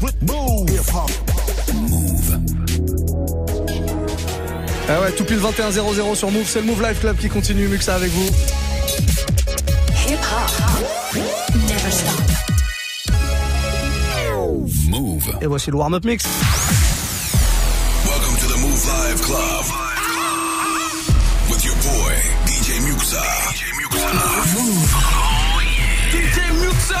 Move. Move. Ah ouais, tout pile 21-0-0 sur Move, c'est le Move Life Club qui continue, Muxa avec vous. Hip hop. Never stop. Move. Et voici le warm-up mix. Welcome to the Move Live Club. With your boy, DJ Muxa. DJ Muxa. Move. DJ Muxa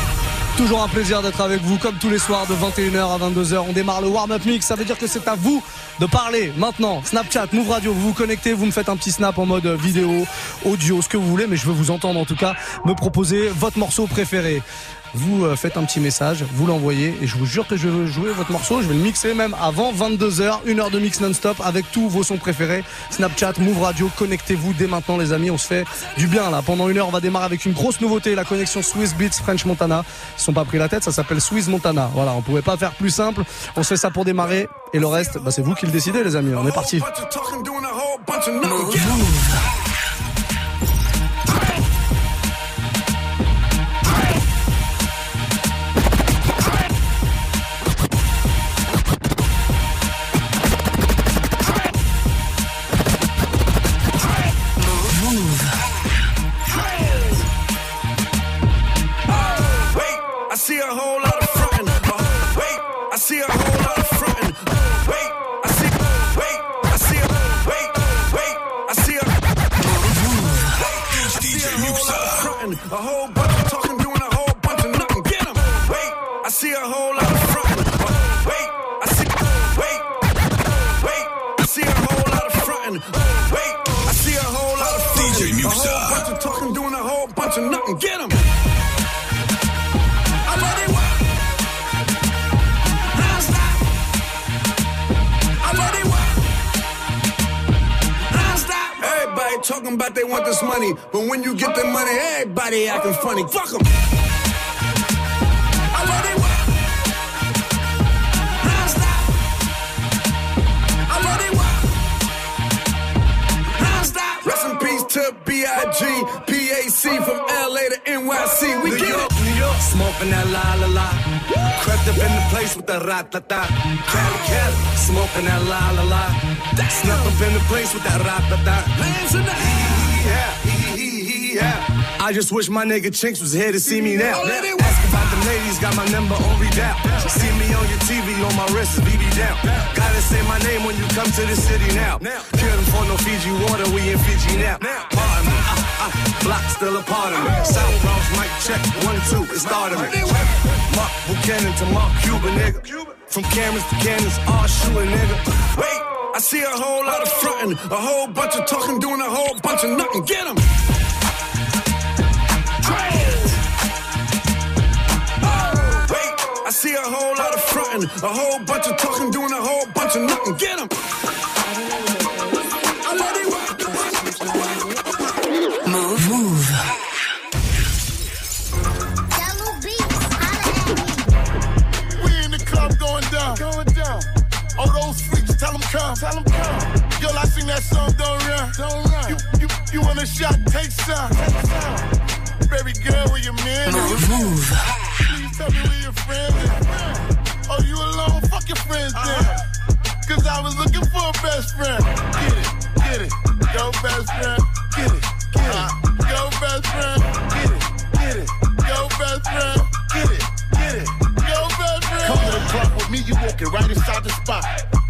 Toujours un plaisir d'être avec vous comme tous les soirs de 21h à 22h. On démarre le warm-up mix. Ça veut dire que c'est à vous de parler maintenant. Snapchat, Move Radio, vous vous connectez, vous me faites un petit snap en mode vidéo, audio, ce que vous voulez, mais je veux vous entendre en tout cas me proposer votre morceau préféré vous euh, faites un petit message, vous l'envoyez et je vous jure que je vais jouer votre morceau, je vais le mixer même avant 22h, une heure de mix non-stop avec tous vos sons préférés. Snapchat, Move Radio, connectez-vous dès maintenant les amis, on se fait du bien là. Pendant une heure, on va démarrer avec une grosse nouveauté, la connexion Swiss Beats French Montana. Ils sont pas pris la tête, ça s'appelle Swiss Montana. Voilà, on pouvait pas faire plus simple. On se fait ça pour démarrer et le reste, bah, c'est vous qui le décidez les amis. On est parti. Everybody acting funny. Fuck them. Rest in peace to B.I.G. PAC from LA to NYC. We New get York, it. New York, smoking that la la la. Crept up in the place with the rat ta ta. Cali, Cali, smoking that la la la. Snuck up in the place with that rat ta ta. Hands in the air yeah. I just wish my nigga Chinks was here to see me now. Ask about the ladies, got my number on read See me on your TV, on my wrist, BB down. Gotta say my name when you come to the city now. Kill them for no Fiji water, we in Fiji now. Pardon me, uh, uh, block still a part of me. South Bronx, mic check, one, two, it's starting me. Mark Buchanan to Mark Cuban, nigga. From cameras to cannons, all shooting, nigga. Wait, I see a whole lot of frontin', a whole bunch of talking, doing a whole bunch of nothing. Get 'em. Oh, I see a whole lot of frontin', a whole bunch of talking, doing a whole bunch of nothing. Get them. Move. Move. We in the club going down. Going down. All those freaks, tell them come. Tell them come. Girl, I sing that song, don't run. Don't run. You, you, you want a shot, take some. Take some. Baby girl, where your man Move. Move. Tell me where your friends is. Oh, you alone? Fuck your friends then. Uh-huh. Cause I was looking for a best friend. Get it, get it. Go best friend. Get it, get it. Go best friend. Get it, get it. Go best friend. Get it, get it. Go best friend. Come to the club with me, you walking right inside the spot.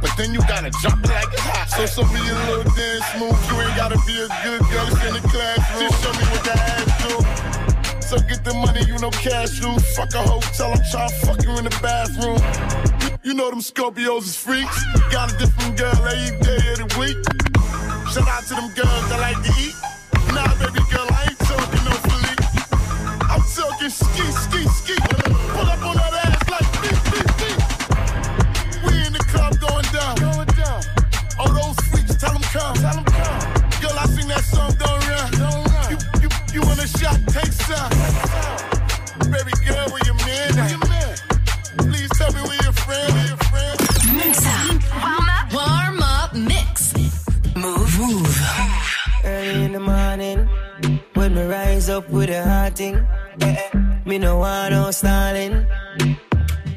But then you gotta jump like it's hot. So show me a little dance move. You ain't gotta be a good girl in the classroom. Just show me what that ass do. So get the money, you know cash rules. Fuck a hotel, I'm trying to fuck you in the bathroom. You know them Scorpios is freaks. Got a different girl every day of the week. Shout out to them girls that like to eat. Nah, baby girl, I ain't talking no Philippe. I'm talking ski, ski, ski. shot, take. Baby girl, where you at? Please tell me where your friend. Mix up. Warm up. Warm up mix. Move. Move. Early in the morning, when me rise up with a hot thing. Eh, eh. Me no want no stalling.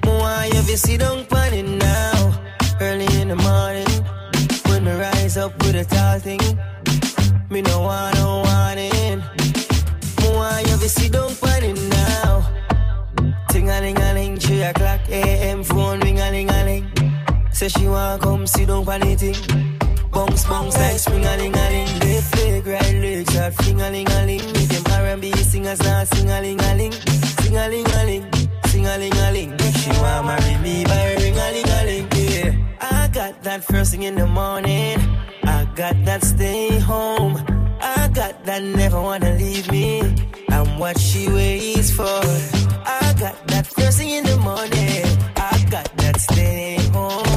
Why if you don't funny now? Early in the morning, when me rise up with a tall thing. Me no want no down on it now. Ting a ling a ling, three o'clock a.m. phone ring a ling a ling. Say she wanna come sit down on the thing. Bounce, bounce like spring a ling a ling. Left leg, right leg, shot fling a ling a ling. Make them R&B singers now sing a ling a ling, sing a ling a ling, sing a ling a ling. She wanna marry me by ring a ling a ling. Yeah, I got that first thing in the morning. I got that stay home. I got that never wanna leave me. What she waits for. I got that thing in the morning. I got that staying home.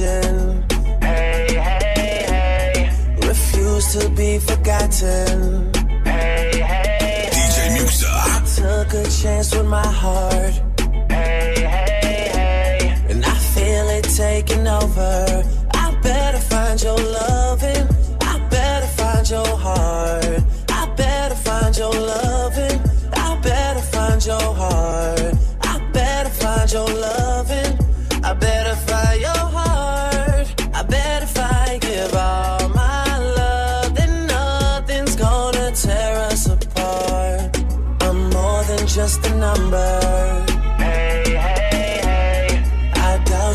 An option. Hey, hey, hey. Refuse to be forgotten. Hey, hey, DJ Muxa. Took a chance with my heart. Hey, hey, hey. And I feel it taking over.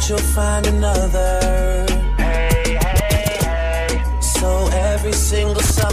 Doubt you'll find another. Hey, hey, hey. So every single summer.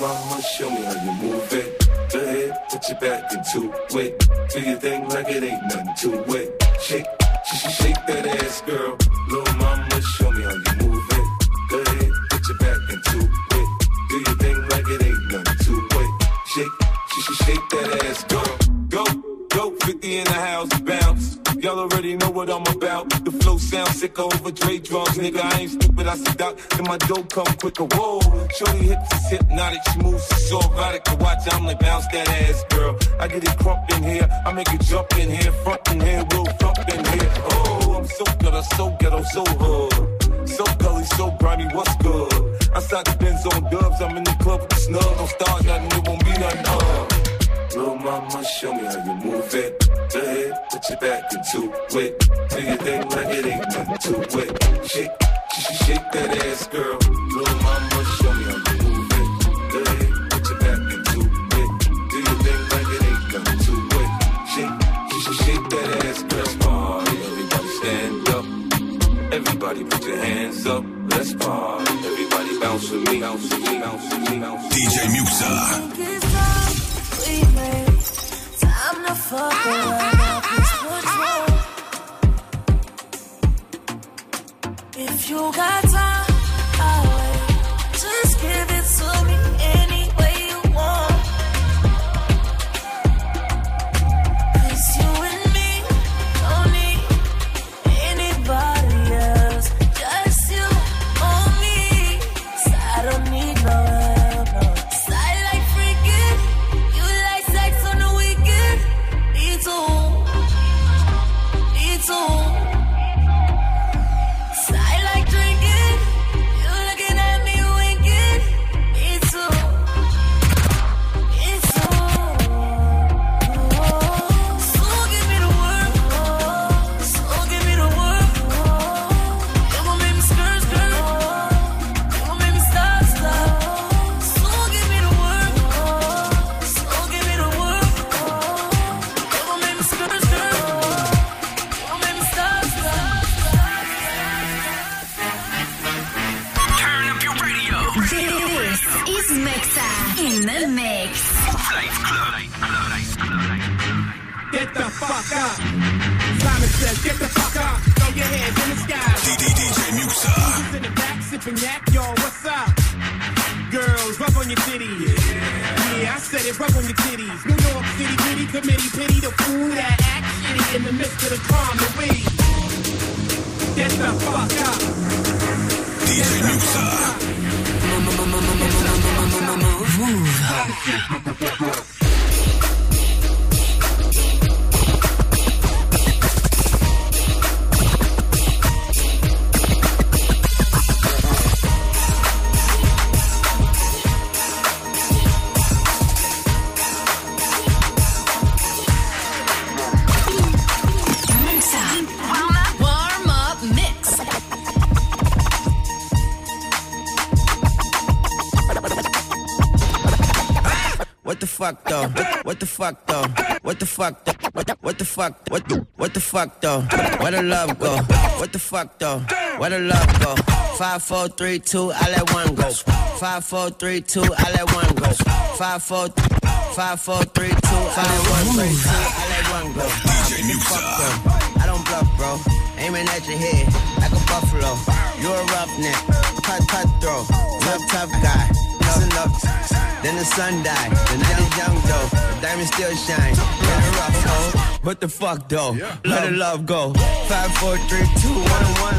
mama, show me how you move it. Go ahead, put your back into it. Do your thing like it ain't nothing to it. Shake, sh- sh- shake that ass, girl. Little mama, show me how you move sick over Dre drums, nigga. I ain't stupid, I see doc, then my dough come quicker. Whoa, shorty hips is hypnotic, she moves so erotic to watch. I'm like bounce that ass, girl. I get it crump in here, I make it jump in here, front in here, we'll in here. Oh, I'm so I'm so ghetto, so hood. So gully, so grimy, what's good? I Outside the Benz on dubs, I'm in the club with the snug. Don't start nothing, it won't be nothing. Uh. Little mama, show me how you move it. Go ahead, put your back into it. Do your thing like it ain't nothing to it. Shake, sh- sh- shake that ass, girl. Little mama, show me how you move it. Go ahead, put your back into it. Do your thing like it ain't nothing to it. Shake, sh- sh- shake that ass, girl. Party, everybody stand up. Everybody put your hands up, let's party. Everybody bounce with me, bounce with me, bounce with me, bounce with me. DJ Muxa. If you got time, the fuck though? What the, what the fuck? What the, what the fuck though? Where the love go? What the fuck though? Where the love go? Five, four, three, two, I let one go. Five, four, three, two, I let one go. Five, four, five, four, three, two, I let one, two, I let one go. DJ Muxa. I don't bluff, bro. Aiming at your head like a buffalo. You're a roughneck, cut, cutthroat, tough, tough guy. Up. Then the sun died. The night is young though. The diamond still shine. In a rough hole. What the fuck though? Let the love go. Five, four, three, two, one, one.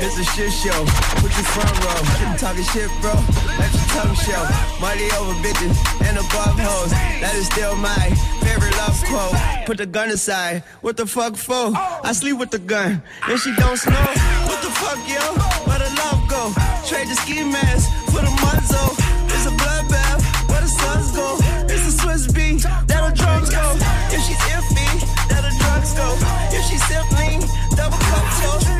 It's a shit show. Put your front row. You talking shit, bro? Let your tongue show. Money over bitches and above hoes. That is still my favorite love quote. Put the gun aside. What the fuck for? I sleep with the gun. And she don't snow. What the fuck, yo? Where the love go? Trade the ski mask for the muzzle. Bell, where the suns go. It's the Swiss B, that the drugs go. If she's iffy, that the drugs go. If she's simply, double cup toast.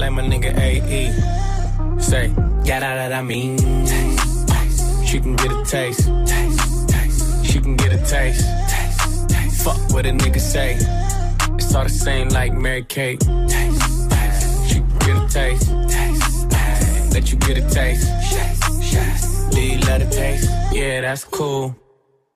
Like my nigga AE. Say, got out that I mean. She can get a taste. She can get a taste. Fuck what a nigga say. It's all the same like Mary Kate. She can get a taste. Let you get a taste. Do you love the taste? Yeah, that's cool.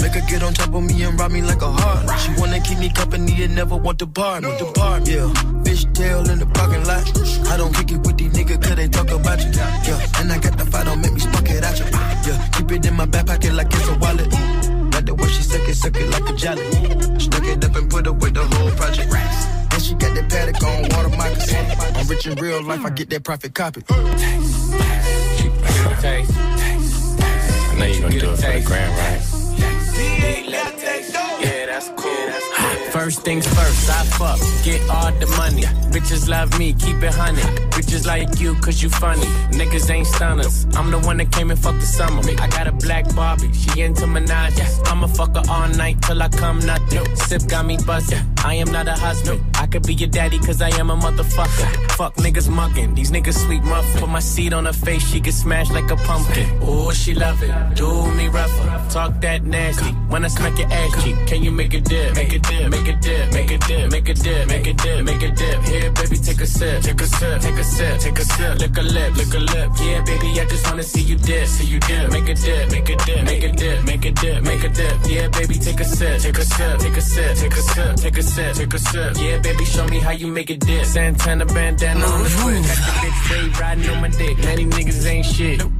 Make her get on top of me and rob me like a heart. She wanna keep me company and never want to part. Want The part, yeah. Bitch tail in the parking lot. I don't kick it with these niggas cause they talk about you. Yeah, and I got the fight, don't make me spark it at you. Yeah, keep it in my back pocket like it's a wallet. Like the way she suck it, suck it like a jelly. Stuck it up and put it with the whole project. And she got that paddock on water. I'm rich in real life, I get that profit copy. Taste, taste, taste, taste. I know you gonna do it for the grand, right? First things first, I fuck, get all the money. Bitches love me, keep it honey. Bitches like you, cause you funny. Niggas ain't stunners. I'm the one that came and fucked the summer. I got a black Barbie, she into Minaj. I'ma fuck her all night till I come nothing. Sip got me buzzing. I am not a husband. I could be your daddy, cause I am a motherfucker. Fuck niggas mugging, these niggas sweet muffin. Put my seed on her face, she get smashed like a pumpkin. Ooh, she love it. Do me rougher. Talk that nasty. When I smack your ass cheek, can you make a dip? Make a dip, make a dip, make a dip, make a dip, make a dip, make a dip. Here, baby, take a sip, take a sip, take a sip, take a sip. Lick a lip, lick a lip. Yeah, baby, I just wanna see you dip, see you dip. Make a dip, make a dip, make a dip, make a dip, make a dip. Yeah, baby, take a sip, take a sip, take a sip, take a sip, take a sip, take a sip. Yeah, baby, show me how you make a dip. Santana bandana on the foot, got the bitch straight riding on my dick. Now these niggas ain't shit.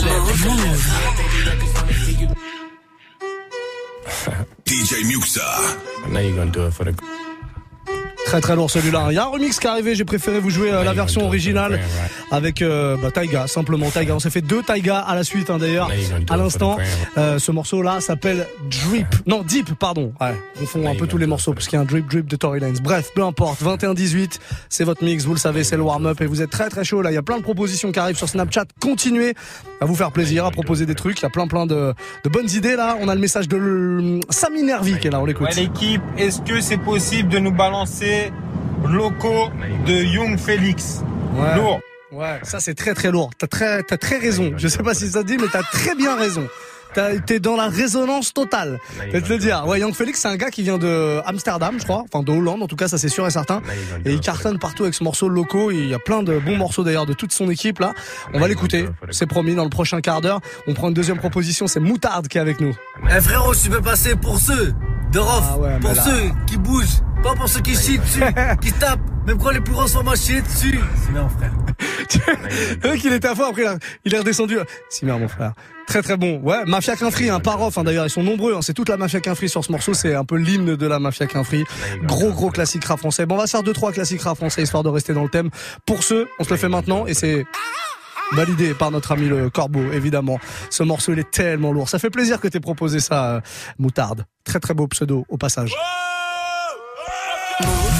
DJ Muxa. I know you're gonna do it for the. Très très lourd celui-là. Il y a un remix qui est arrivé, j'ai préféré vous jouer euh, la version originale avec euh, bah, Taiga, simplement Taiga. On s'est fait deux Taiga à la suite hein, d'ailleurs à l'instant. Euh, ce morceau-là s'appelle Drip. Non, Deep, pardon. Ouais, on fond un peu tous les morceaux parce qu'il y a un Drip Drip de Tory Lanez. Bref, peu importe. 21-18, c'est votre mix, vous le savez, c'est le warm-up et vous êtes très très chaud là. Il y a plein de propositions qui arrivent sur Snapchat. Continuez à vous faire plaisir, à proposer des trucs. Il y a plein plein de, de bonnes idées là. On a le message de le... Samy Nervi qui est là, on l'écoute. Ouais, l'équipe, est-ce que c'est possible de nous balancer locaux de Young Félix Ouais. Lourd. Ouais, ça c'est très très lourd. T'as très, t'as très raison. Je sais pas si ça te dit, mais t'as très bien raison. T'as- T'es dans la résonance totale. Je vais te le dire. Ouais, Young Felix, c'est un gars qui vient de Amsterdam, je crois. Enfin, de Hollande, en tout cas, ça c'est sûr et certain. Et il cartonne partout avec ce morceau locaux. Il y a plein de bons morceaux d'ailleurs de toute son équipe là. On va l'écouter. C'est promis dans le prochain quart d'heure. On prend une deuxième proposition. C'est Moutarde qui est avec nous. Eh frérot, tu peux passer pour ceux de Rof, Ah ouais, pour là- ceux qui bougent, pas pour ceux qui chient dessus, qui tapent, même quand les plus grands sont chier dessus. C'est bien frère. Le mec, il était à fond, après il, a- il est redescendu. Si merde, mon frère. Très très bon. Ouais, Mafia Quinfri, un parof, hein, d'ailleurs, ils sont nombreux. hein. C'est toute la Mafia Quinfri sur ce morceau. C'est un peu l'hymne de la Mafia Quinfri. Gros gros classique rap français. Bon, on va se faire deux trois classiques rap français histoire de rester dans le thème. Pour ceux, on se le fait maintenant et c'est validé par notre ami le Corbeau, évidemment. Ce morceau, il est tellement lourd. Ça fait plaisir que t'aies proposé ça, euh, Moutarde. Très très beau pseudo au passage. Move.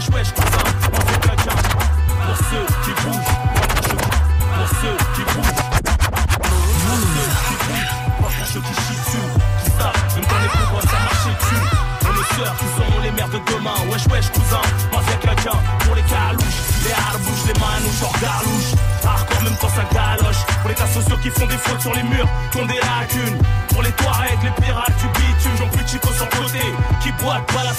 wesh wesh cousin, on fait caca Pour ceux qui bougent, pour ceux qui bougent. Pour ceux qui bougent, pour ceux qui chient dessus. Qui savent, même quand les pauvres ça marche dessus. On est sœurs qui seront les mères de demain. Wesh wesh cousin, on fait caca Pour les calouches, les harbouches, les manouches, hors garlouches. Hardcore même quand ça galoche. Pour les tas sociaux qui font des fautes sur les murs, qui ont des lacunes. Pour les toits les pirates du bitume J'en plus de chico sur le côté, qui boitent, balade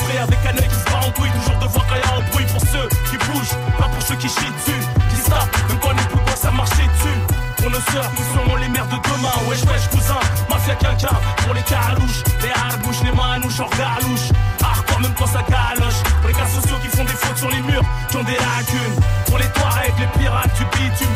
sœurs qui seront les mères de demain. Wesh, wesh, cousin, mafia quelqu'un. Pour les carouches, les harbouches, les manouches, hors galouche. Hardcore même quand ça galoche. Pour les cas sociaux qui font des fautes sur les murs, qui ont des lacunes. Pour les avec les pirates du bitume,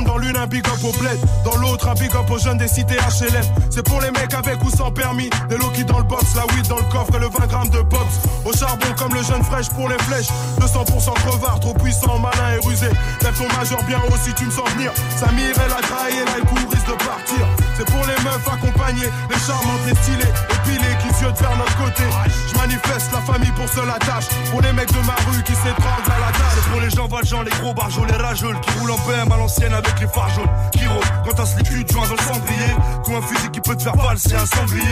dans l'une un big up au bled, dans l'autre un big up aux jeunes des cités HLM. C'est pour les mecs avec ou sans permis, des qui dans le box, la weed dans le coffre et le 20 grammes de pops. Au charbon comme le jeune fraîche pour les flèches, 200% crevard, trop puissant, malin et rusé. Lève ton major bien haut si tu me sens venir. Samir, elle a trahi, là, le risque de partir. C'est pour les meufs accompagnées, les charmantes, les stylées, épilées, qui se de faire notre côté. Je manifeste la famille pour seule attache, pour les mecs de ma rue qui s'étranglent à la dalle. Pour les gens valjean, les gros barjols, les rageux qui roulent en BM à l'ancienne avec les phares jaunes. Kiro, quand t'as les culs, joins dans le cendrier. Comme un fusil qui peut te faire valser un sanglier.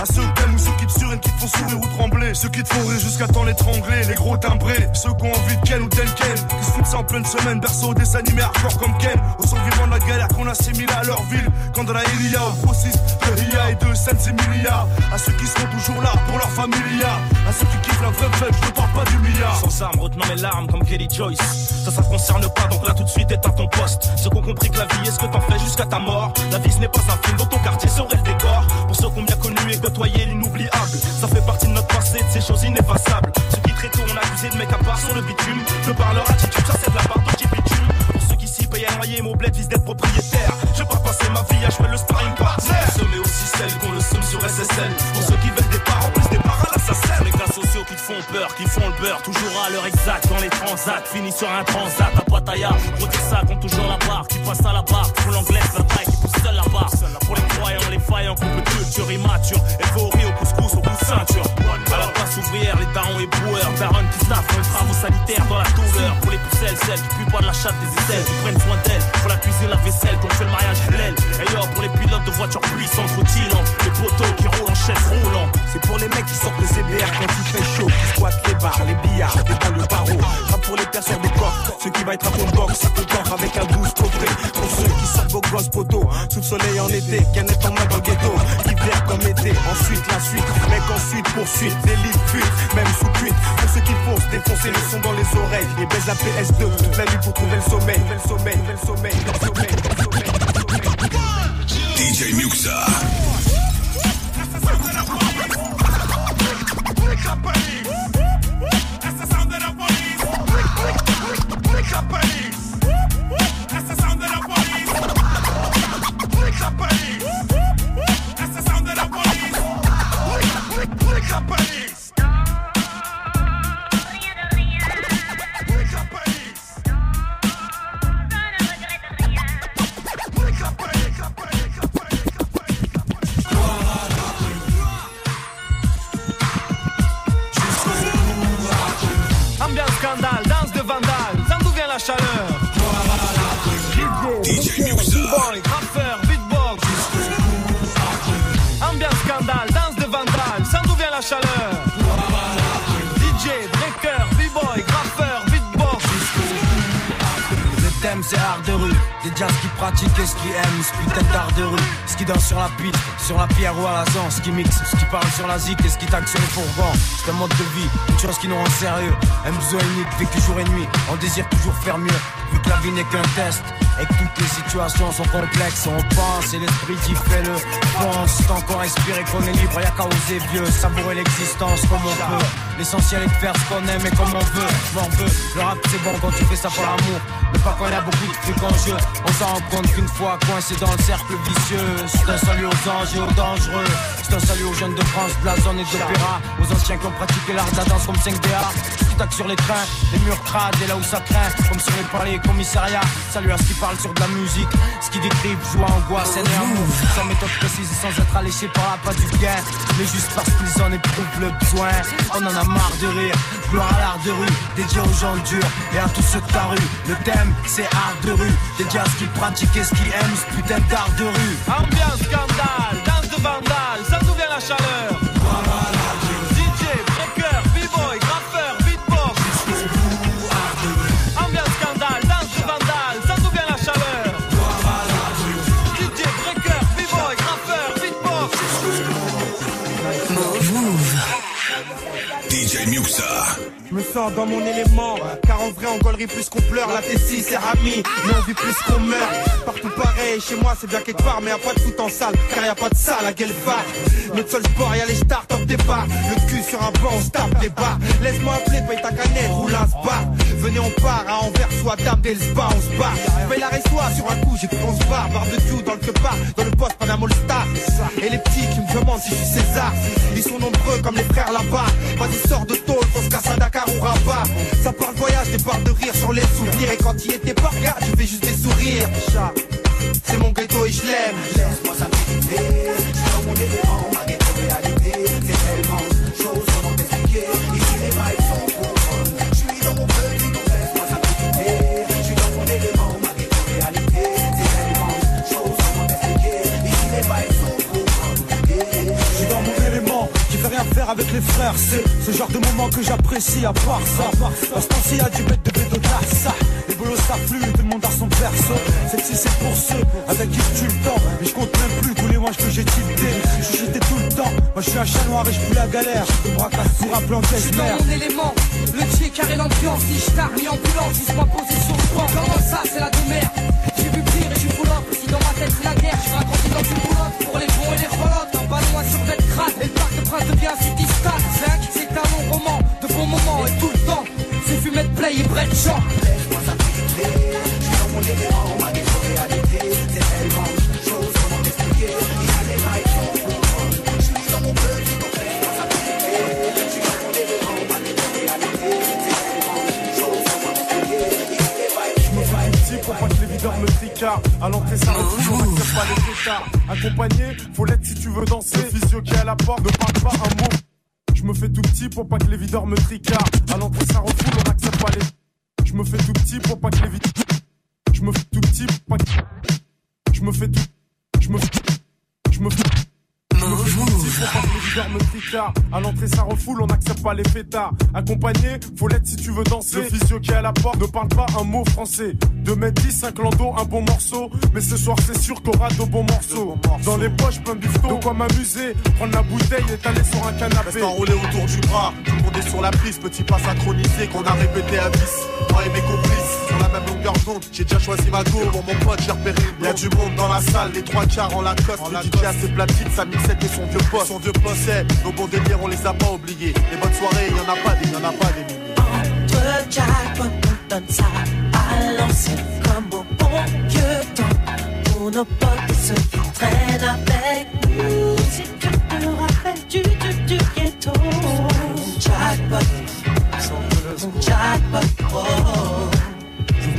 À ceux t'aimes ou ceux qui te surinent, qui te font sourire ou trembler. Ceux qui te font rire jusqu'à temps l'étrangler. Les gros timbrés, ceux qui ont envie de Ken ou d'Enken. Qui se en pleine semaine, berceau des animés hardcore comme Ken. Au survivants de la galère qu'on assimile à leur ville. Quand de la Ilia, au process de Ria et de Sensimilia. À ceux qui seront toujours là pour leur familia. À ceux qui kiffent la vraie fête, je ne parle pas du milliard. Sans armes, retenant mes larmes comme Kelly Joyce. Ça, ça te concerne pas, donc là tout de suite éteins ton poste. Ceux qui ont compris que la vie est ce que t'en fais jusqu'à ta mort. La vie ce n'est pas un film dont ton quartier serait le décor. Pour ceux qui ont bien connu et côtoyé l'inoubliable. Ça fait partie de notre passé, de ces choses ineffaçables. Ceux qui très tôt ont accusé de mecs à part sur le bitume. De par leur attitude, ça c'est de la part de. Pour ceux qui s'y payent un loyer, mon bled vise d'être propriétaire. Je pas passer ma vie à jouer le qui font le beurre. Toujours à l'heure exacte dans les transats. Fini sur un transat à Pattaya. Gros ça compte toujours la barre. Qui passe à la barre, pour l'anglaise, la taille qui pousse seule la barre. Pour les croyants, les faillants, couple culture immature. Euphorie au couscous, au de ceinture. À la place ouvrière, les darons et boueurs. Daron qui staffent les travaux sanitaires dans la douleur. Pour les pucelles, celles qui puent pas de la chatte des aisselles, qui prennent soin d'elles. Pour la cuisine, la vaisselle, qu'on fait le mariage halal. Et pour les pilotes de voitures puissantes, routillantes. Les poteaux qui roulent en chaise roulant. C'est pour les mecs qui sortent les CBR quand il fait chaud, qui squattent les bars, les billards, les dans le barreau. Rap pour les personnes des coffres, ceux qui va être à ton box, ton corps avec un douce coffret. Pour ceux qui sortent vos grosses poteaux, sous le soleil en été, canette en main dans le ghetto. Hiver comme été, ensuite la suite, ensuite poursuite, délit fuite, même sous cuite. Pour ceux qui foncent, défoncer le son dans les oreilles, et baise la PS2 toute la nuit pour trouver le sommeil, le sommeil, le sommeil, le sommeil, le sommeil. DJ Muxa. Ambiance scandale, danse de vandale, sans d'où vient la chaleur. DJ. Boy, rappeur, beatbox. Ambiance scandale, danse de vandale, sans d'où vient la chaleur. DJ, breaker, b-boy, rappeur, beatbox. Le thème c'est art de rue, jazz qui pratiquent et ce qui aiment, ce putain d'art de rue, ce qui danse sur la piste, sur la pierre ou à la zan, ce qui mixe, ce qui parle sur la zik et ce qui tague sur les fourgons. C'est un mode de vie, une chose qui nous rend sérieux, un besoin unique, vécu jour et nuit, on désire toujours faire mieux, vu que la vie n'est qu'un test. Et que toutes les situations sont complexes, on pense et l'esprit qui fait le pense. Tant qu'on respire et qu'on est libre, y'a qu'à oser vieux, savourer l'existence comme on peut. L'essentiel est de faire ce qu'on aime et comme on veut. M'en veux, le rap c'est bon quand tu fais ça pour l'amour, mais pas quand y a beaucoup de trucs en jeu. On s'en rend compte qu'une fois coincé dans le cercle vicieux, c'est un salut aux anges et aux dangereux. C'est un salut aux jeunes de France, de la zone et de l'opéra, aux anciens qui ont pratiqué l'art de la danse comme 5DA. Qui tac sur les trains, les murs crades et là où ça craint, comme sur les palais et commissariats. Salut à ce qui parle sur de la musique, ce qui décrive joie, angoisse, et amour. Sans méthode précise et sans être alléché par la pas du bien, mais juste parce qu'ils en éprouvent le besoin. On en a marre de rire, gloire à l'art de rue, dédié aux gens durs et à tous ceux de ta rue. Le thème c'est art de rue, dédié à ce qu'ils pratiquent et ce qu'ils aiment, ce putain d'art de rue. Ambiance scandale, danse de vandale, sans d'où vient la chaleur dans mon élément, car en vrai on gaulerie plus qu'on pleure, la T6 c'est Rami, mais on vit plus qu'on meurt. Partout pareil, chez moi c'est bien quelque part, mais y'a pas de foot en salle, car y a pas de salle à quelle part. Notre seul sport, y'a les stars top départ, le cul sur un banc, on se tape des bas. Laisse-moi appeler, paye ta canette, roule un spa. Venez on part, à Anvers, soit table dès le spa, on se bat. Paye la restoie sur un coup, j'ai qu'on se barre, barbecue dans le part, dans le poste Panama All Star. Et les petits qui me demandent si je suis César, ils sont nombreux comme les frères là-bas. Vas-y sors de tôle, on se casse à Dakar ou Rabat. Ça parle voyage, des barres de rire sur les souvenirs. Et quand il était pas, regarde, je fais juste des sourires. C'est mon ghetto et je l'aime. Avec les frères. C'est ce genre de moment que j'apprécie à part ça. Parce s'il y a du bête de bédo ça. Les boulots s'affluent, tout le monde a son perso. Celle-ci c'est pour ceux avec qui je tue le temps. Mais je compte même plus tous les mois que j'ai tilté. Je suis tout le temps. Moi je suis un chat noir et je pue la galère. Je bras pour un plan Je suis dans mon élément, le pied carré l'ambiance. Si je tard, mis ambulance, juste ma sur banc. Comment ça, c'est la demeure? J'ai vu pire et je suis. Si dans ma tête c'est la guerre, je suis grandi dans une boulotte. Pour les bons et les relottes, un ballon sur bête crade. Et le parc de prince devient city Play et chant. Laisse-moi je suis dans mon élément, ma ghetto réalité. C'est tellement de choses, comment t'expliquer Ici les vibes sont pour Je suis dans mon petit, donc laisse-moi ça Je suis dans mon élément, ma ghetto réalité. C'est tellement de choses, comment t'expliquer Ici les vibes Je me fais un petit pour pas que les videurs me tricardent. À l'entrée, ça refuse, on n'accepte pas les fêtards. Accompagné, faut l'être si tu veux danser. Le physio qui est à la porte ne parle pas un mot. Je me fais tout petit pour pas que les videurs me tricardent. À l'entrée, ça refoule, on n'accepte pas les. Je me fais tout petit pour pas que les videurs. Je me fais tout petit pour pas que. Je me fais tout. Je me fais. Je me fais. Pour pas que les videurs me tricardent. À l'entrée, ça refoule, on n'accepte pas les fêtards. Accompagné, faut l'être si tu veux danser. Le physio qui est à la porte ne parle pas un mot français. 2m10, 5 landau, un bon morceau. Mais ce soir, c'est sûr qu'aura de bons morceaux. Dans les poches, plein de bifton. De quoi m'amuser. Prendre la bouteille et t'aller sur un canapé. Reste enroulé autour du bras. Tout le monde est sur la piste. Petit pas synchronisé qu'on a répété à 10. Moi et mes complices. La longueur d'onde. J'ai déjà choisi ma go. Pour mon pote, j'ai repéré. Y a du monde dans la salle. Les trois quarts en Lacoste. Le DJ a ses platines, sa mixette et son vieux poste. Son vieux poste, c'est nos bons délires, on les a pas oubliés. Les bonnes soirées, y en a pas des, y en a pas des milliers. Entre jackpot, on donne ça à l'ancienne comme au bon vieux temps. Pour nos potes et ceux qui traînent avec nous. Si tu te rappelles du, du, du ghetto. Jackpot, jackpot, oh.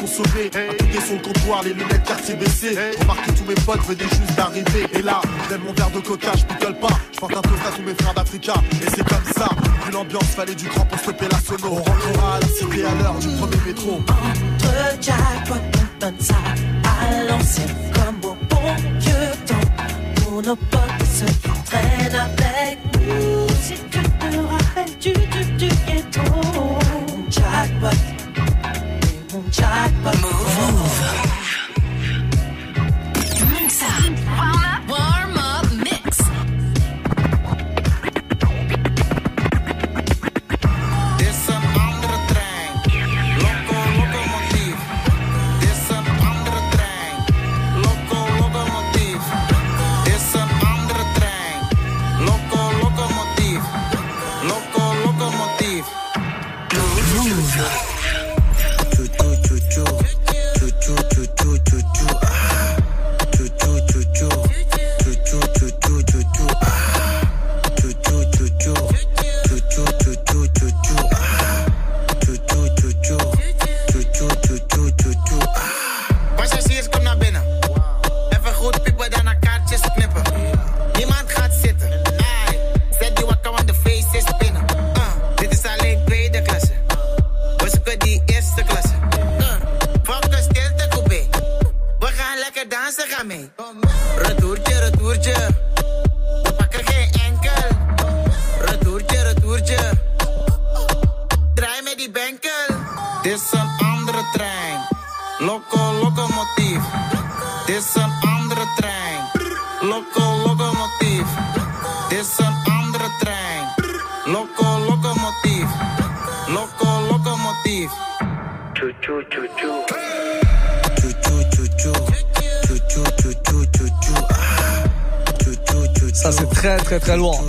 Un côté sur le comptoir, les lunettes quartier baissées. Remarque que tous mes potes venaient juste d'arriver. Et là, lève mon verre de coca, je picole pas. Je porte un toast à tous mes frères d'Africa. Et c'est comme ça, vu l'ambiance, fallait du grand pour stopper la sono. On rentrera à la cité à l'heure du premier métro. Entre jackpot, on donne ça à l'ancienne comme au bon vieux temps. Pour nos potes ceux qui traînent avec nous. Si tu te rappelles du, du, du ghetto. Jackpot, Jackpot. Move.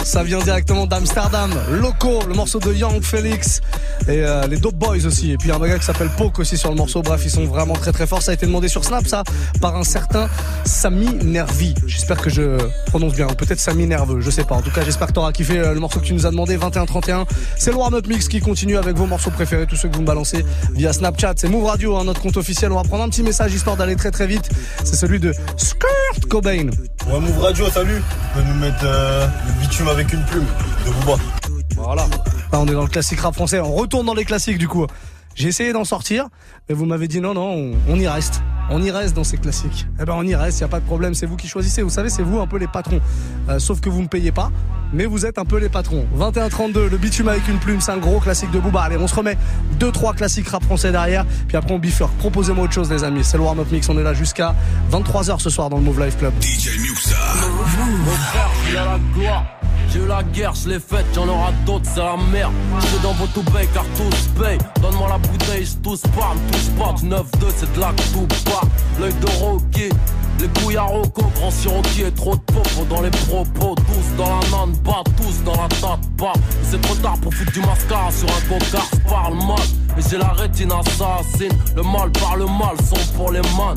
Ça vient directement d'Amsterdam. Loco, le morceau de Young Felix et euh, les Dope Boys aussi. Et puis un gars qui s'appelle Poke aussi sur le morceau. Bref, ils sont vraiment très très forts. Ça a été demandé sur Snap ça par un certain Sami Nervi. J'espère que je prononce bien. Peut-être Sami Nerveux, je sais pas. En tout cas, j'espère que t'auras kiffé euh, le morceau que tu nous as demandé 21-31. C'est le warm-up mix qui continue avec vos morceaux préférés, tous ceux que vous me balancez via Snapchat. C'est Move Radio, hein, notre compte officiel. On va prendre un petit message histoire d'aller très très vite. C'est celui de Skirt Cobain. Ouais, Move Radio, salut. Tu peux nous mettre euh, le bitume avec une plume de Booba. Voilà. Là, on est dans le classique rap français. On retourne dans les classiques du coup. J'ai essayé d'en sortir, mais vous m'avez dit non, non, on, on, y reste. On y reste dans ces classiques. Eh ben, on y reste, y a pas de problème. C'est vous qui choisissez. Vous savez, c'est vous un peu les patrons. Euh, sauf que vous me payez pas, mais vous êtes un peu les patrons. 21-32, le bitume avec une plume, c'est un gros classique de Booba. Allez, on se remet deux, trois classiques rap français derrière, puis après on bifurque. Proposez-moi autre chose, les amis. C'est le warm-up mix. On est là jusqu'à 23h ce soir dans le Move Life Club. DJ Muxa. Mon J'ai eu la guerre, je l'ai faite, j'en aura d'autres, c'est la merde. Je dans votre paye car tous paye. Donne-moi la bouteille, je touche pas, me touche pas. Du 9-2, c'est de la tout. L'œil de Rocky, les couilles à Rocco, grand Cherokee trop de popo dans les propos. Tous dans la nane, bas, tous dans la tête, pas. C'est trop tard pour foutre du mascara sur un cocard, parle mal. Et j'ai la rétine assassine, le mal par le mal, sont pour les man.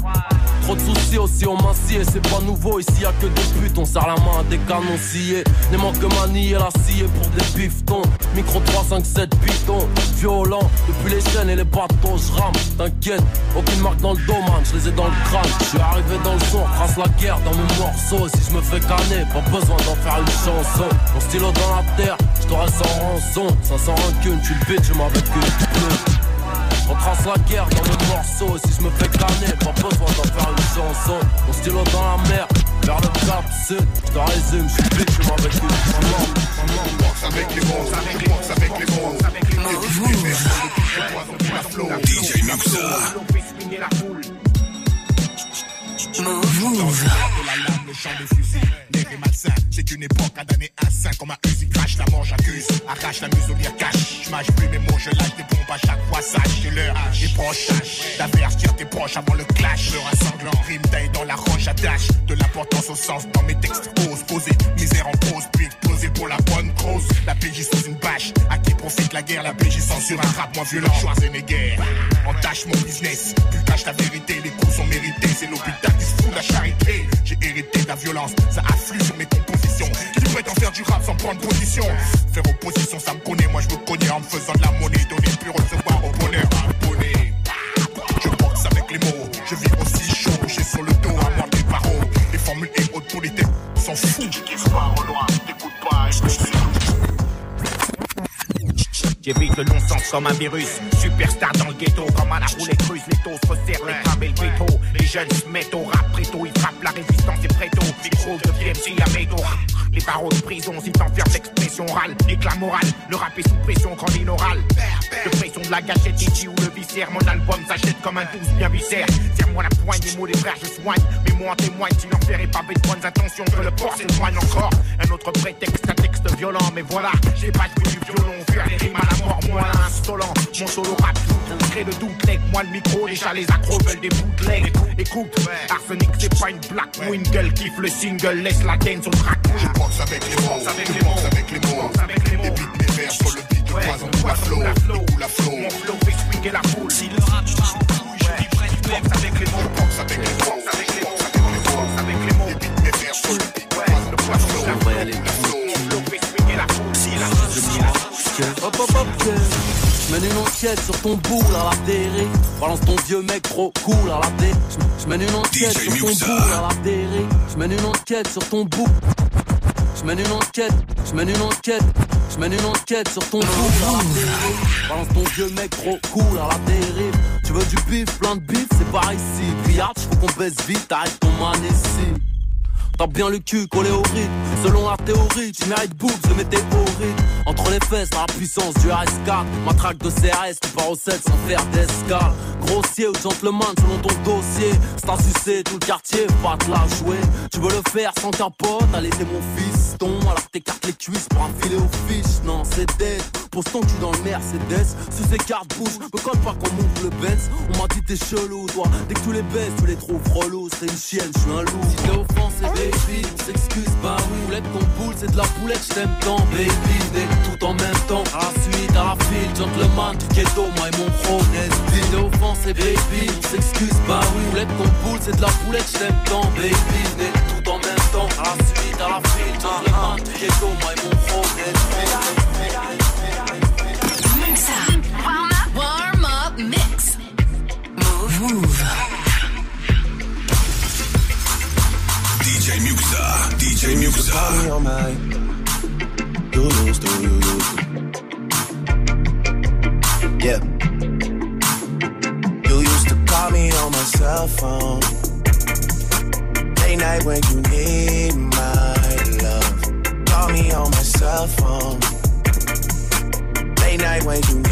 Trop de soucis aussi on m'assied, c'est pas nouveau, ici y'a que des putes, on serre la main à des canons sciés. Ne manque que manier la scie pour des bifetons. Micro 3, 5, 7 pitons, violent, depuis les chaînes et les bateaux, je rame, t'inquiète, aucune marque dans le dos, man, je les ai dans le crâne. Je suis arrivé dans le son, trace la guerre dans mes morceaux. Si je me fais canner, pas besoin d'en faire une chanson. Mon stylo dans la terre, je t'aurais sans rançon. 500 rancune, tu le bitch, je m'avais que on trace la guerre dans mes morceaux Si je me fais canner, pas besoin d'en faire une chanson Mon stylo dans la mer, vers le cap sud Je te résume, je suis avec les mots, avec les mots, avec les mots, avec les mots. DJ Muxa. Move. la lame, le champ de fusil, l'air est malsain. C'est qu'une époque à donner un sein comme un Uzi crash, la manche accuse, arrache la muselière cache. Je mâche plus mes mots, je lâche des bombes à chaque fois, sache, j'ai l'heure, j'ai proche, d'avertir tes proches avant le clash. Leur sanglant, rime taille dans la roche, attache de l'importance au sens dans mes textes, ose poser, misère en pause, puis exploser pour la bonne cause. La PJ sous une bâche, à qui profite la guerre, la PJ censure un rap moins violent. Schwarzenegger, entache mon business, plus cache la vérité, les coups sont mérités, c'est l'hôpital qui se fout de la charité. J'ai hérité de la violence, ça afflue sur mes compositions. Qui en faire du rap sans prendre position. Faire opposition, ça me connaît, moi je me connais en me faisant de la monnaie, J'évite le non-sens comme un virus. Superstar dans le ghetto, comme à la roulette russe. Les taux se resserrent, les crabes et le veto. Les jeunes se mettent au rap préto. Ils frappent la résistance et préto. Micro de PMC à métaux. Les barreaux de prison, si t'enfermes l'expression orale. L'éclat moral, le rap est sous pression quand l'inaural. De pression de la gâchette ici ou le viscère. Mon album s'achète comme un douce bien viscère. Serre-moi la poigne, les mots des frères, je soigne. Mais moi en témoigne, si l'enfer est pavé de bonnes intentions, que le port s'éloigne encore. Un autre prétexte, un texte violent. Mais voilà, j'ai pas du violon. Faire les rimes à la mort, moi insolent. Mon solo rap tout, crée de doute, moi le micro, déjà les accros veulent des bootlegs. Écoute, Arsenic c'est pas une black wingle, kiffe le single, laisse la dance au track. Je pense avec les mots, je pense avec les mots, les beats, mes vers sur le beat, de poison pour la flow, la flow. Mon flow fait swinguer la foule. Si le rap je avec les mots, avec les mots, avec les mots, avec une enquête sur ton boule à la télé Balance ton vieux mec trop cool à la télé J'mène une enquête sur ton boule à la télé J'mène une enquête sur ton boule J'mène une enquête, j'mène une enquête J'mène une enquête sur ton boule à la télé Balance ton vieux mec trop cool à la télé Tu veux du bif, plein de bif, c'est par ici. Pillard, j'fous qu'on baisse vite, arrête ton man ici T'as bien le cul collé au rythme. Selon la théorie, tu mérites boobs de météorite. Entre les fesses, la puissance du RS4. Ma traque de CRS qui part au 7 sans faire d'escale. Grossier ou gentleman selon ton dossier. C'est à sucer tout le quartier, pas te la jouer. Tu veux le faire sans capote, allez, t'es mon fiston. Alors t'écartes les cuisses pour un filet aux fiches. Non, c'est dead. Pose ton cul dans le Mercedes. Sous ces cartes bouche, me colle pas qu'on monte le Benz. On m'a dit t'es chelou, toi. Dès que tu les baisses, tu les trouves relous. C'est une chienne, je suis un loup. Si offensé, baby, s'excuse pas. Roulette ton c'est de la poulette, je t'aime tant, baby, tout en même temps. À la à gentleman du ghetto, moi et mon pro, et baby, s'excuse, bah oui, poulette comme poule, c'est de la poulette, je t'aime tant, baby, tout en même temps. À suite, à la gentleman ghetto, moi et mon Muxa. Call me on my you used to, you used. Yeah. You used to call me on my cell phone. Late night when you need my love. Call me on my cell phone. Late night when you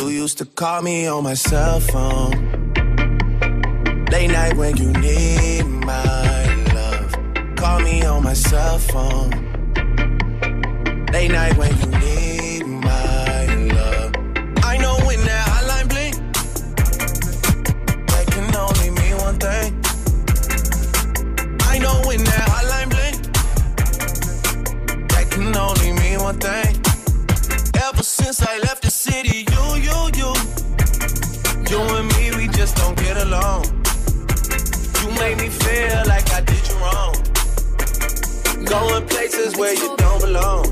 You used to call me on my cell phone. Late night when you need my love. Call me on my cell phone. Late night when you need my love. I know when that hotline blink, that can only mean one thing. I know when that hotline blink, that can only mean one thing. Ever since I left city, you, you, you, you and me, we just don't get along. You make me feel like I did you wrong. Going places where you don't belong.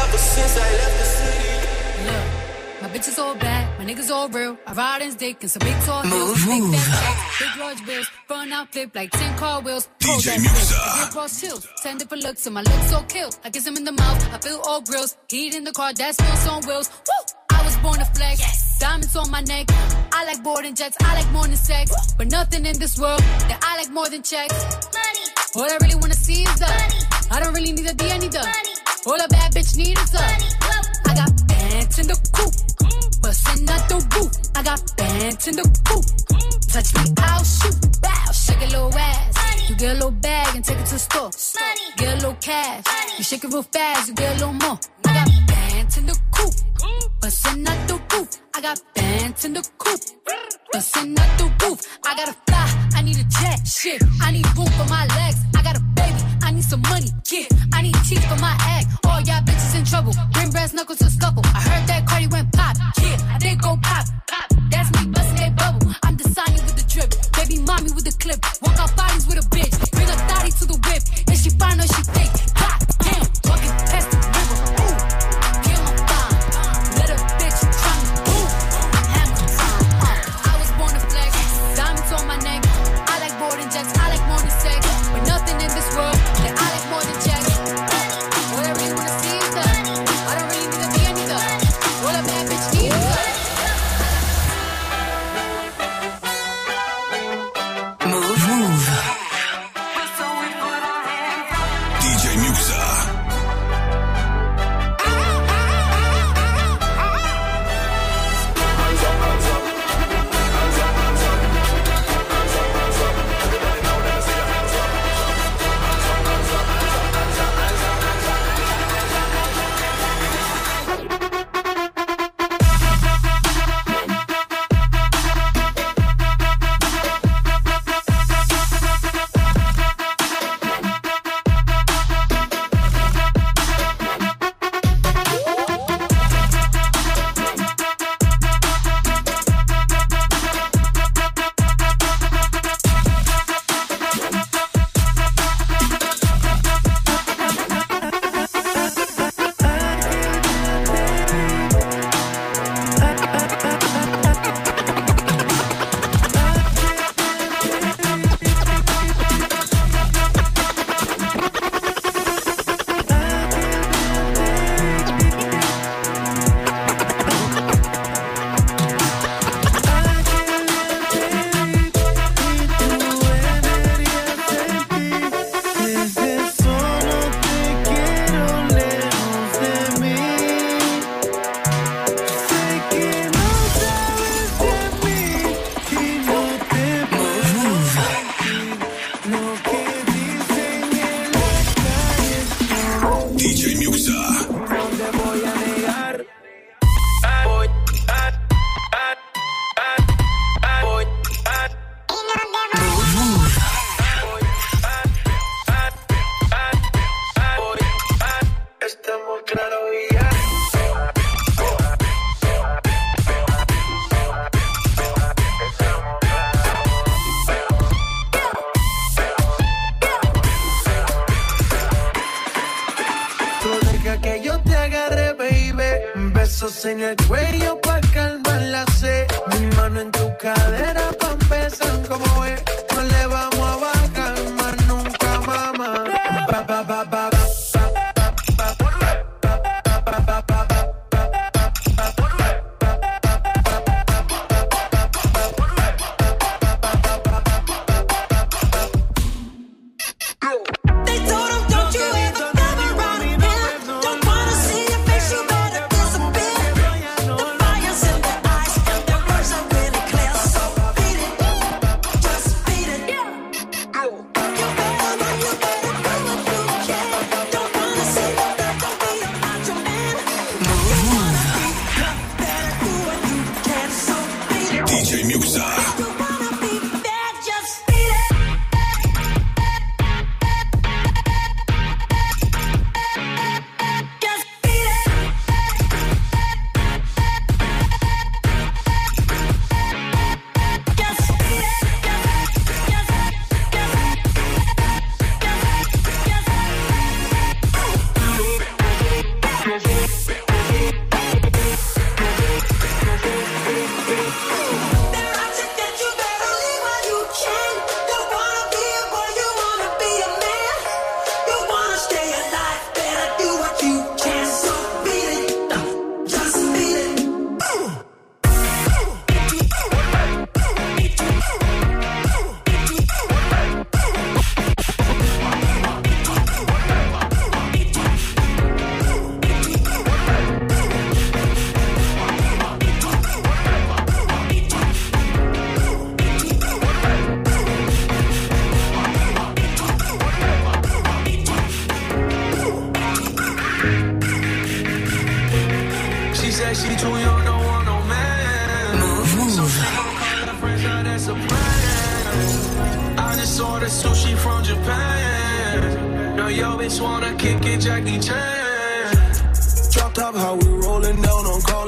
Ever since I left the city. My bitches all bad, my niggas all real. I ride in dick and some big tall hills. Big fat big large bills. Front out flip like 10 car wheels. DJ Musa. Cross hills, 10 different looks, and my looks so kill. I kiss him in the mouth, I feel all grills. Heat in the car, that's wheels on wheels. Woo! I was born to flex. Diamonds on my neck. I like boarding jets, I like more than sex. But nothing in this world that I like more than checks. Money. All I really wanna see is the money. I don't really need a D, I need the money. All a bad bitch need is the money. I got bands in the coop. Got bands in the coop. Touch me, I'll shoot. Bow, shake a little ass. You get a little bag and take it to the store. Get a little cash. You shake it real fast, you get a little more. I got bands in the coop. Bustin' out the roof. I got bands in the coop. Bustin' out the roof. I gotta fly. I need a jet. Shit. I need room for my legs. I got a baby. I need some money. Yeah. I need teeth for my egg. All y'all bitches in trouble. Bring brass knuckles to scuffle. Clip. Walk out bodies with a bitch.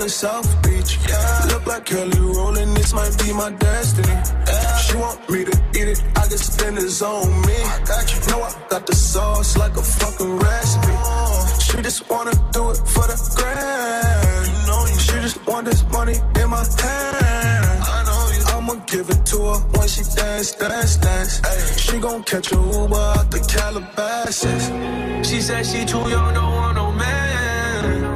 South Beach. Yeah. Look like Kelly rolling, this might be my destiny. Yeah. She want me to eat it, I can spend this on me. I got you. Know I got the sauce like a fucking recipe. She just wanna do it for the grand. You know you. She just want this money in my hand. I know. I'ma give it to her when she dance, dance, dance. Ay. She gon' catch a Uber out the Calabasas. She said she too young, don't want no man.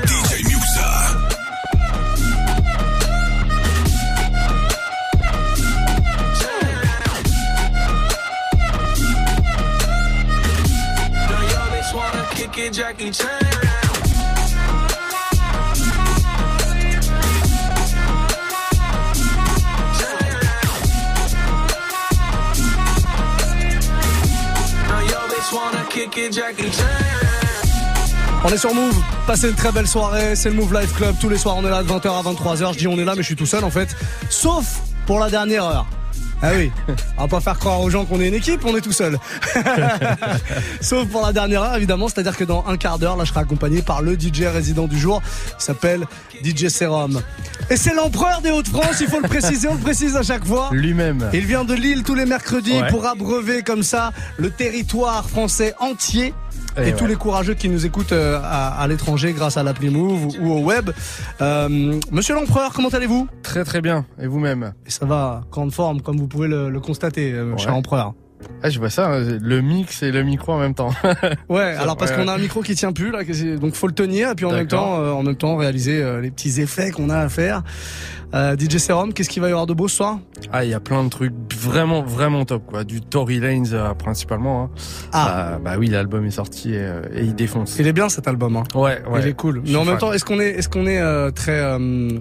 On est sur Move, passez une très belle soirée, c'est le Move Live Club, tous les soirs on est là de 20h à 23h, je dis on est là mais je suis tout seul en fait, sauf pour la dernière heure. Ah oui, on va pas faire croire aux gens qu'on est une équipe, on est tout seul. Sauf pour la dernière heure, évidemment, c'est-à-dire que dans un quart d'heure, là, je serai accompagné par le DJ résident du jour, il s'appelle DJ Serum. Et c'est l'empereur des Hauts-de-France, il faut le préciser, on le précise à chaque fois. Lui-même. Il vient de Lille tous les mercredis Ouais. pour abreuver comme ça le territoire français entier. Et, Et tous les courageux qui nous écoutent euh, à, à l'étranger grâce à l'appli Move ou, au web. Euh, Monsieur l'empereur, comment allez-vous? Très très bien. Et vous-même? Et ça va, grande forme, comme vous pouvez le, le constater, euh, cher Ouais. empereur. Ah, je vois ça, hein, le mix et le micro en même temps. Ouais, alors parce Ouais, qu'on a un micro qui tient plus là, donc faut le tenir et puis en même temps, euh, en même temps réaliser euh, les petits effets qu'on a à faire. Euh, DJ Serum, qu'est-ce qu'il va y avoir de beau ce soir Ah, il y a plein de trucs vraiment, vraiment top, quoi. Du Tory Lanez, euh, principalement. hein. Ah. Euh, bah oui, l'album est sorti et, et il défonce. Il est bien cet album. Hein. Ouais, ouais. Il est cool. Mais en même fan. temps, est-ce qu'on est, est-ce qu'on est très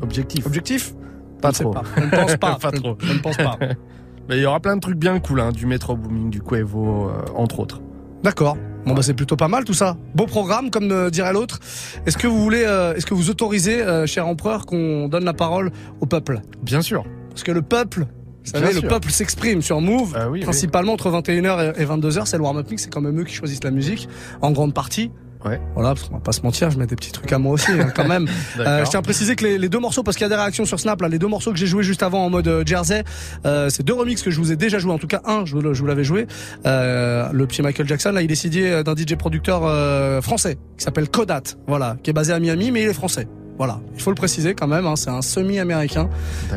Objectif. objectif Pas trop. pas. Je ne pense pas. Pas trop. Je ne pense pas. Mais il y aura plein de trucs bien cool, hein. Du Metro Booming, du Quevo, euh, entre autres. D'accord. Bon bah c'est plutôt pas mal tout ça. Beau programme comme euh, dirait l'autre. Est-ce que vous voulez, euh, est-ce que vous autorisez, euh, cher empereur, qu'on donne la parole au peuple? Bien sûr. Parce que le peuple, vous savez, le peuple s'exprime sur Move, Ah oui. principalement entre 21h et 22h. C'est le warm-up mix, c'est quand même eux qui choisissent la musique en grande partie. Ouais. Voilà, parce qu'on va pas se mentir, je mets des petits trucs à moi aussi, hein, quand même. Euh, je tiens à préciser que les, les deux morceaux, parce qu'il y a des réactions sur Snap, là, les deux morceaux que j'ai joués juste avant en mode euh, Jersey, euh, c'est deux remixes que je vous ai déjà joués. En tout cas, un, je, vous le- je vous l'avais joué. Euh, le petit Michael Jackson, là, il est signé d'un DJ producteur euh, français qui s'appelle Kodat, voilà, qui est basé à Miami, mais il est français. Voilà, il faut le préciser quand même, hein, c'est un semi-américain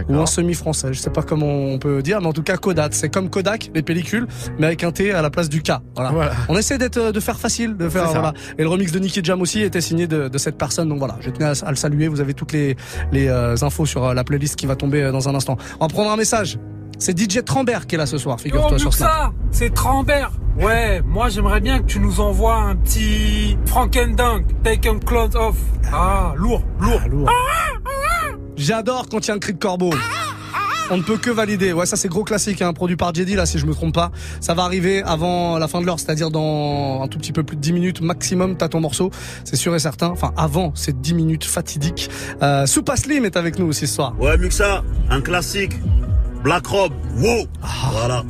ou un semi-français, je sais pas comment on peut dire, mais en tout cas Kodat, c'est comme Kodak, les pellicules, mais avec un T à la place du K. Voilà. Voilà. On essaie d'être, euh, de faire facile, de faire voilà. Et le remix de Nicky Jam aussi était signé de, de cette personne, donc voilà, je tenais à, à le saluer. Vous avez toutes les les euh, infos sur euh, la playlist qui va tomber euh, dans un instant. On va prendre un message. C'est DJ Trambert qui est là ce soir, figure-toi sur Snap. Muxa, c'est Trambert. Ouais, moi j'aimerais bien que tu nous envoies un petit Frankendunk, Take a Clothes Off. Ah, lourd, lourd. Ah, lourd. J'adore quand il y a un cri de corbeau. On ne peut que valider. Ouais, ça c'est gros classique, hein, produit par Jedi là, si je me trompe pas. Ça va arriver avant la fin de l'heure, c'est-à-dire dans un tout petit peu plus de 10 minutes maximum. T'as ton morceau, c'est sûr et certain. Enfin, avant ces 10 minutes fatidiques. Euh, Soupa Slim est avec nous aussi ce soir. Ouais, Muxa, un classique. Black Rob, wow. Voilà,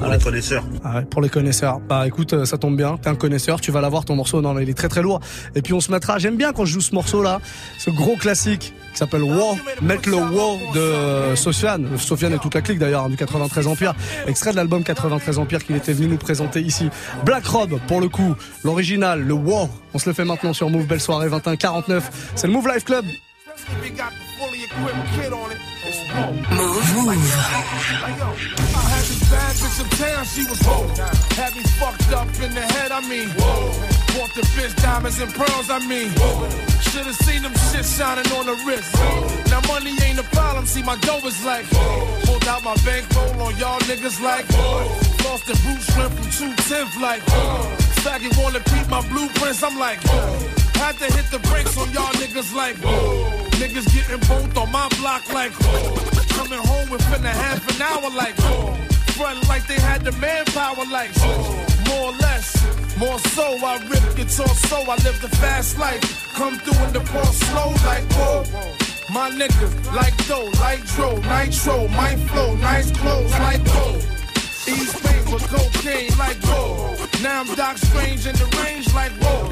pour les connaisseurs. Ah ouais, pour les connaisseurs. Bah écoute, euh, ça tombe bien, t'es un connaisseur, tu vas l'avoir ton morceau, non mais il est très très lourd. Et puis on se mettra, j'aime bien quand je joue ce morceau là, ce gros classique qui s'appelle War, mettre le War de Sofiane, Sofiane et toute la clique d'ailleurs, hein, du 93 Empire, extrait de l'album 93 Empire qu'il était venu nous présenter ici. Black Rob pour le coup, l'original, le War, on se le fait maintenant sur Move, belle soirée 21-49, c'est le Move Life Club. Move. I had this bad bitch uptown, she was whoa. Had me fucked up in the head, I mean. Whoa. Bought the bitch diamonds and pearls, I mean. Whoa. Should've seen them shit shining on the wrist. Now money ain't a problem, see my dough is like. Pulled out my bankroll on y'all niggas like. Lost the brute shrimp from 210th like. Faggot wanna peep my blueprints, I'm like. Had to hit the brakes on y'all niggas like. Niggas getting both on my block like. oh. Coming home within a half an hour like. oh. Front like they had the manpower like. oh. More or less, more so. I rip guitar so I live the fast life. Come through in the ball slow like whoa. My niggas like dough, like dro, nitro, my flow, nice clothes like gold. East Spain with cocaine like whoa. Now I'm Doc Strange in the range like whoa.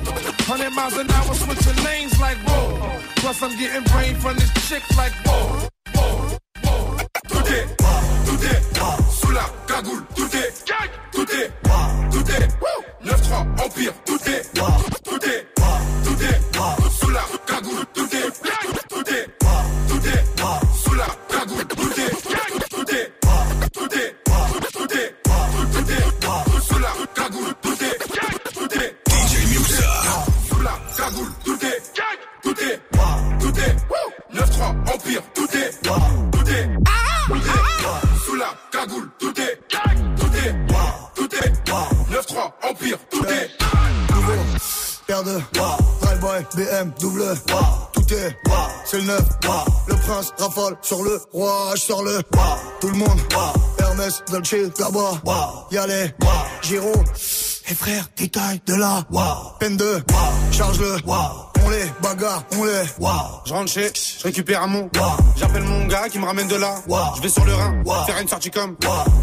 100 miles an hour switching lanes like whoa. Plus I'm getting brain from this chick like whoa. Tout est, tout est, sous la cagoule, tout est, tout est, tout est, 9-3, Empire, tout est, tout est, tout est, sous la le prince rafale sur le roi, je sors le tout le monde. Hermès, Dolce, Gabba, wow. y allez, Giro, et frère, détail de la, peine de, charge le, les bagarre, on les Je rentre chez, je récupère un mon. J'appelle mon gars qui me ramène de là. Je vais sur le Rhin, faire une sortie comme.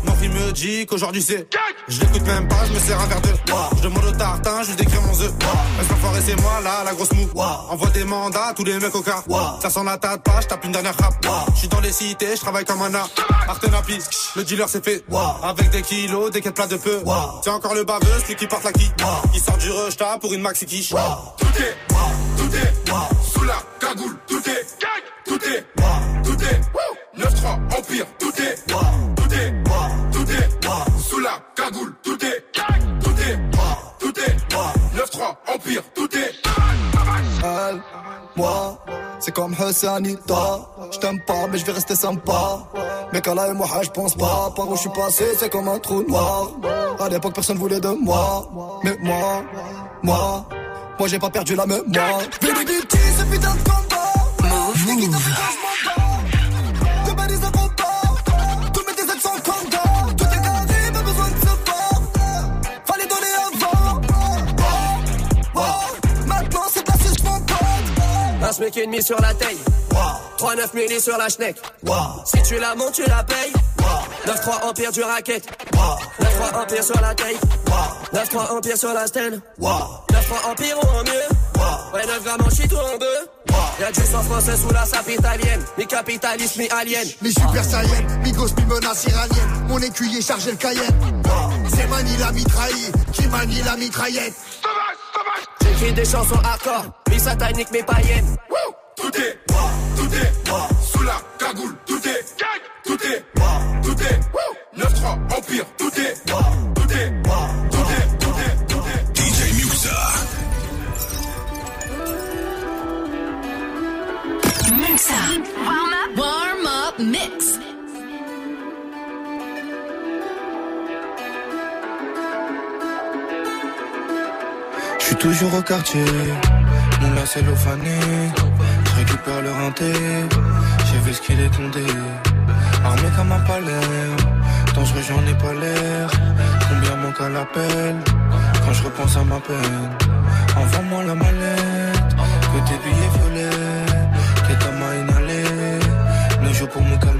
Mon fils me dit qu'aujourd'hui c'est. Je l'écoute même pas, je me sers un verre de. Je demande au tartin, je lui décris mon œuf. Reste c'est moi là, la grosse mou. Envoie des mandats, tous les mecs au car. Ça sent la pas, je tape une dernière rap. Je suis dans les cités, je travaille comme un art. Artenapi, le dealer c'est fait. Avec des kilos, des quêtes plats de peu. C'est encore le baveux, celui qui porte la qui. Il sort du rush pour une maxi quiche. Tout est, tout est, sous la cagoule, tout est, tout est, tout est, 9-3, Empire, tout est, tout est, tout est, sous la cagoule, tout est, tout est, tout est, 9-3, Empire, tout est. Elle, moi, c'est comme Anita. Je t'aime pas, mais je vais rester sympa. Mais là et moi, je pense pas. Par où je suis passé, c'est comme un trou noir. À l'époque, personne voulait de moi. Mais moi, moi, moi, j'ai pas perdu la mémoire. Je vais des petits, ce putain de combat. Move, move. De balises de combat. Tous mes déserts sont contents. Tout est carré, pas besoin de se voir. Fallait donner avant. Maintenant, c'est je m'en Un smic et demi sur la taille. 3-9 milli sur la schneck. Si tu la montes, tu la payes. 9-3 empire du racket. 9-3 empire sur la taille. 9-3 empire sur la stand. 9-3 empire ou en mieux. Ouais, 9 grammes en shit ou en bœuf. Y'a du sang français sous la sape italienne. Mi capitaliste, mi alien. Mi super saiyan, mi gosse, mi menace iranienne. Mon écuyer chargé le cayenne. C'est Mani la mitraille, qui manie la mitraillette. J'écris des chansons hardcore. Mi satanique, mi païenne. Tout est, tout est, sous la cagoule, tout est, tout est, tout est, 9-3, Empire, tout est, tout est, tout est, tout est, tout est. DJ Muxa. Muxa. Warm up. Warm up mix. Je suis toujours au quartier, mon lacet fané. Je récupère le rinté, j'ai vu ce qu'il est condé. Armé comme un palais, dangereux j'en ai pas l'air. Combien manque à l'appel quand je repense à ma peine? Envoie-moi la mallette, que tes billets violets, que ta main inhalée. Ne joue pour me calmer,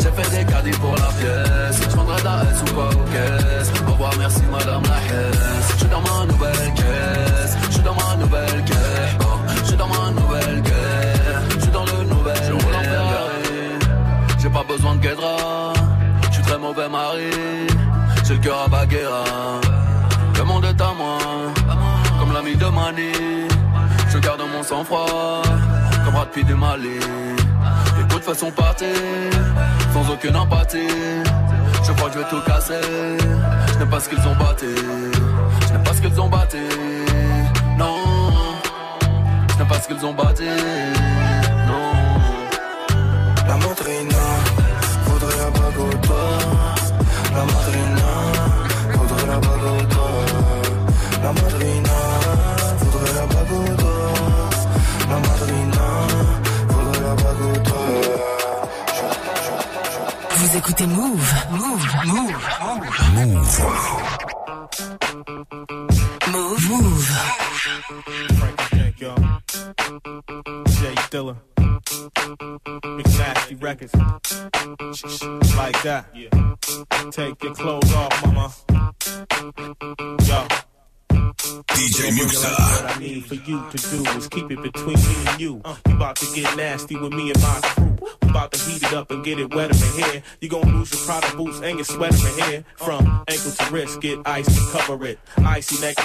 J'ai fait des caddies pour la pièce. Je prendrai la S ou pas aux caisses. Au revoir, merci madame la hesse. Je suis dans ma nouvelle caisse. Je suis dans ma nouvelle caisse. Oh, je suis dans ma nouvelle caisse. Je suis dans le nouvel. Je roule en Ferrari. J'ai pas besoin de guédra. Je suis très mauvais mari. J'ai le cœur à Baguera. Le monde est à moi. Comme l'ami de Mani. Je garde mon sang-froid. Comme Brad Pitt du Mali. De façon partie, sans aucune empathie. Je crois que je vais tout casser. Je n'aime pas ce qu'ils ont battu. Je n'aime pas ce qu'ils ont battu. Non. Je n'aime pas ce qu'ils ont battu. Non. La madrina voudrait la bague au. La madrina voudrait la bague au. La madrina Vous écoutez Move. Move. Move. Move. Move. Move. Jay Dilla. Big nasty records. Like that. Yeah. Take your clothes off, mama. Yo. DJ Muxa. For you to do is keep it between me and you. You about to get nasty with me and my crew. We about to heat it up and get it wetter in here. You gon' lose your Prada boots and your sweater in here. From ankle to wrist, get ice to cover it. Icy neck,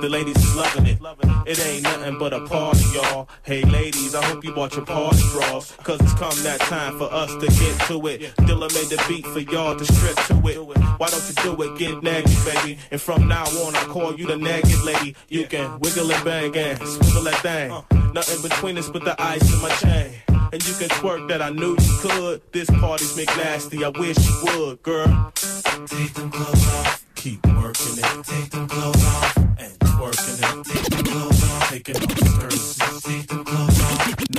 the ladies is loving it. It ain't nothing but a party, y'all. Hey ladies, I hope you bought your party drawers. Cause it's come that time for us to get to it. Dilla made the beat for y'all to strip to it. Why don't you do it? Get naggy, baby. And from now on, I call you the naggy lady. You can wiggle and bang and swivel that thing. Nothing between us but the ice in my chain. And you can twerk that I knew you could. This party's McNasty, I wish you would, girl. Take them clothes off. Keep working it. Take them clothes off. And twerking it. Take them clothes off. Taking off the skirts. Take them clothes off.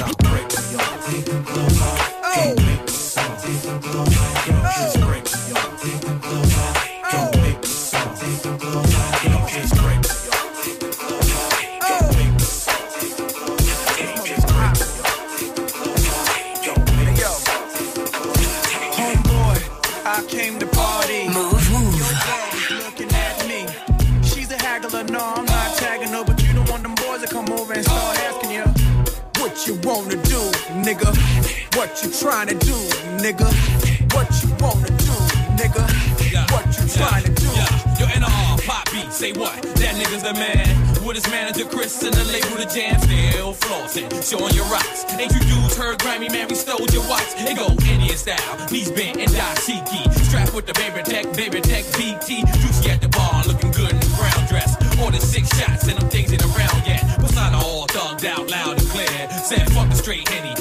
What you trying to do, nigga? What you wanna do, nigga? What you trying to do? Yo, NR, pop beat, say what? That nigga's the man. With his manager Chris and the label the jam, still flossing, showing your rocks. Ain't you dudes heard Grammy man? We stole your watch. It go Indian style, knees bent and dashiki. Strapped with the baby tech, baby tech BT. Juicy at the bar, looking good in the brown dress. More than six shots and them things ain't around yet. Persona all thugged out, loud and clear. Said fuck the straight henny,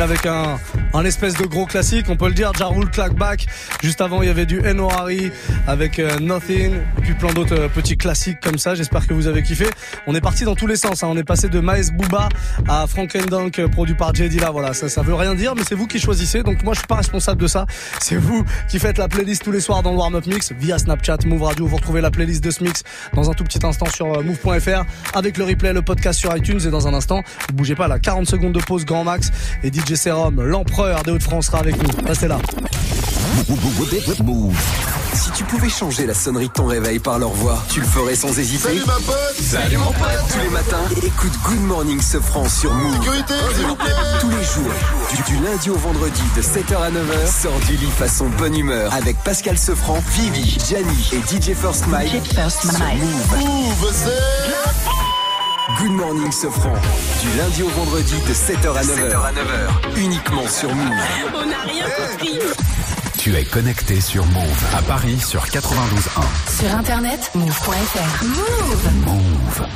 avec un, espèce de gros classique, on peut le dire, Jarul Clackback. Juste avant, il y avait du N.O.R.I. avec euh, Nothing, plein d'autres euh, petits classiques comme ça. J'espère que vous avez kiffé. On est parti dans tous les sens. hein. On est passé de Maes Booba à Frank Dunk, produit par J. Dilla. Voilà, ça, ça veut rien dire, mais c'est vous qui choisissez. Donc moi, je suis pas responsable de ça. C'est vous qui faites la playlist tous les soirs dans le Warm Up Mix via Snapchat, Move Radio. Vous retrouvez la playlist de ce mix dans un tout petit instant sur euh, move.fr avec le replay, le podcast sur iTunes. Et dans un instant, ne bougez pas là, 40 secondes de pause grand max. Et DJ Serum, l'empereur des Hauts-de-France, sera avec nous. Restez là. Si tu pouvais changer la sonnerie de ton réveil par leur voix, tu le ferais sans hésiter. Salut ma pote Salut mon pote Tous les matins, écoute Good Morning Sofran sur Move. Sécurité, s'il vous plaît Tous les jours, du, du lundi au vendredi de 7h à 9h, sors du lit façon bonne humeur avec Pascal Sofran, Vivi, Gianni et DJ First Mike. sur Move. Move, c'est... Good Morning Sofran, du lundi au vendredi de 7h à 9h. Uniquement sur Move. On n'a rien compris. Tu es connecté sur Move à Paris sur 92.1. Sur internet, move.fr. Move. Move.